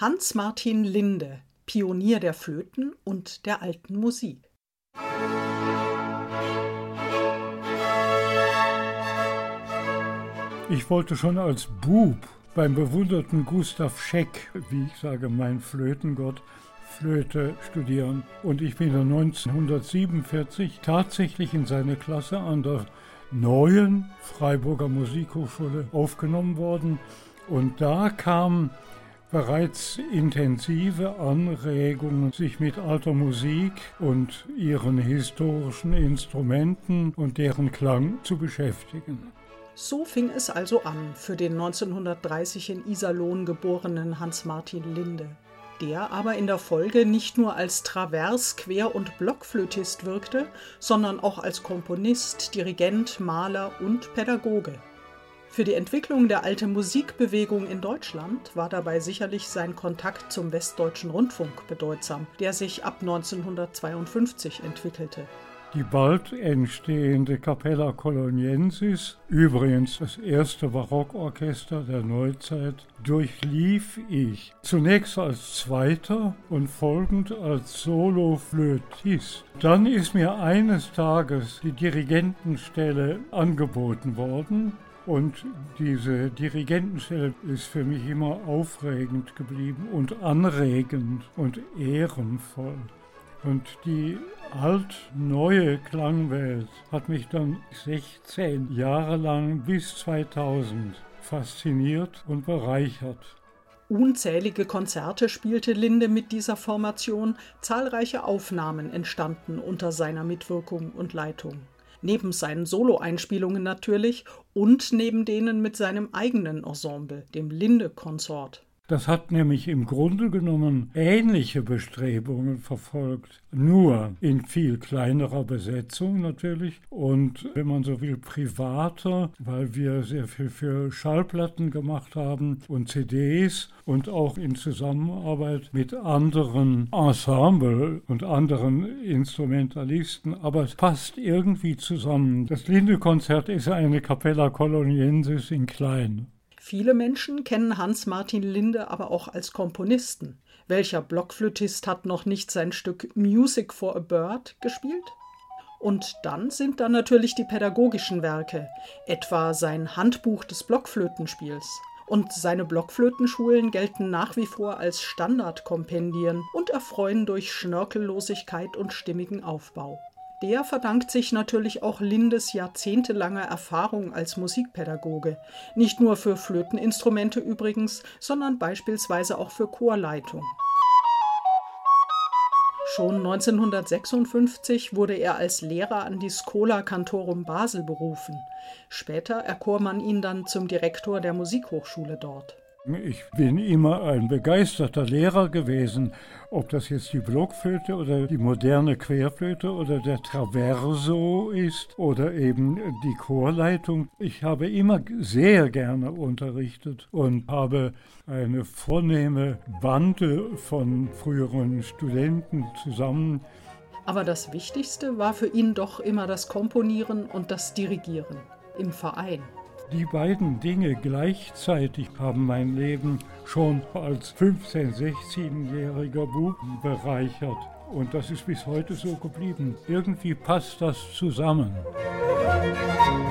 Hans Martin Linde, Pionier der Flöten und der alten Musik. Ich wollte schon als Bub beim bewunderten Gustav Scheck, wie ich sage, mein Flötengott, Flöte studieren. Und ich bin 1947 tatsächlich in seine Klasse an der neuen Freiburger Musikhochschule aufgenommen worden. Und da kam bereits intensive Anregungen, sich mit alter Musik und ihren historischen Instrumenten und deren Klang zu beschäftigen. So fing es also an für den 1930 in Iserlohn geborenen Hans-Martin Linde, der aber in der Folge nicht nur als Travers-, Quer- und Blockflötist wirkte, sondern auch als Komponist, Dirigent, Maler und Pädagoge. Für die Entwicklung der alten Musikbewegung in Deutschland war dabei sicherlich sein Kontakt zum Westdeutschen Rundfunk bedeutsam, der sich ab 1952 entwickelte. Die bald entstehende Capella Coloniensis, übrigens das erste Barockorchester der Neuzeit, durchlief ich zunächst als Zweiter und folgend als Solo-Flötist. Dann ist mir eines Tages die Dirigentenstelle angeboten worden und diese Dirigentenstelle ist für mich immer aufregend geblieben und anregend und ehrenvoll. Und die alt-neue Klangwelt hat mich dann 16 Jahre lang bis 2000 fasziniert und bereichert. Unzählige Konzerte spielte Linde mit dieser Formation, zahlreiche Aufnahmen entstanden unter seiner Mitwirkung und Leitung neben seinen Soloeinspielungen natürlich und neben denen mit seinem eigenen Ensemble, dem Linde Consort. Das hat nämlich im Grunde genommen ähnliche Bestrebungen verfolgt, nur in viel kleinerer Besetzung natürlich und wenn man so will privater, weil wir sehr viel für Schallplatten gemacht haben und CDs und auch in Zusammenarbeit mit anderen Ensemble und anderen Instrumentalisten, aber es passt irgendwie zusammen. Das Linde-Konzert ist eine Capella Coloniensis in klein. Viele Menschen kennen Hans Martin Linde aber auch als Komponisten. Welcher Blockflötist hat noch nicht sein Stück Music for a Bird gespielt? Und dann sind da natürlich die pädagogischen Werke, etwa sein Handbuch des Blockflötenspiels. Und seine Blockflötenschulen gelten nach wie vor als Standardkompendien und erfreuen durch Schnörkellosigkeit und stimmigen Aufbau. Der verdankt sich natürlich auch Lindes jahrzehntelanger Erfahrung als Musikpädagoge. Nicht nur für Flöteninstrumente übrigens, sondern beispielsweise auch für Chorleitung. Schon 1956 wurde er als Lehrer an die Schola Cantorum Basel berufen. Später erkor man ihn dann zum Direktor der Musikhochschule dort. Ich bin immer ein begeisterter Lehrer gewesen, ob das jetzt die Blockflöte oder die moderne Querflöte oder der Traverso ist oder eben die Chorleitung. Ich habe immer sehr gerne unterrichtet und habe eine vornehme Bande von früheren Studenten zusammen. Aber das Wichtigste war für ihn doch immer das Komponieren und das Dirigieren im Verein. Die beiden Dinge gleichzeitig haben mein Leben schon als 15-, 16-jähriger Bub bereichert. Und das ist bis heute so geblieben. Irgendwie passt das zusammen. Musik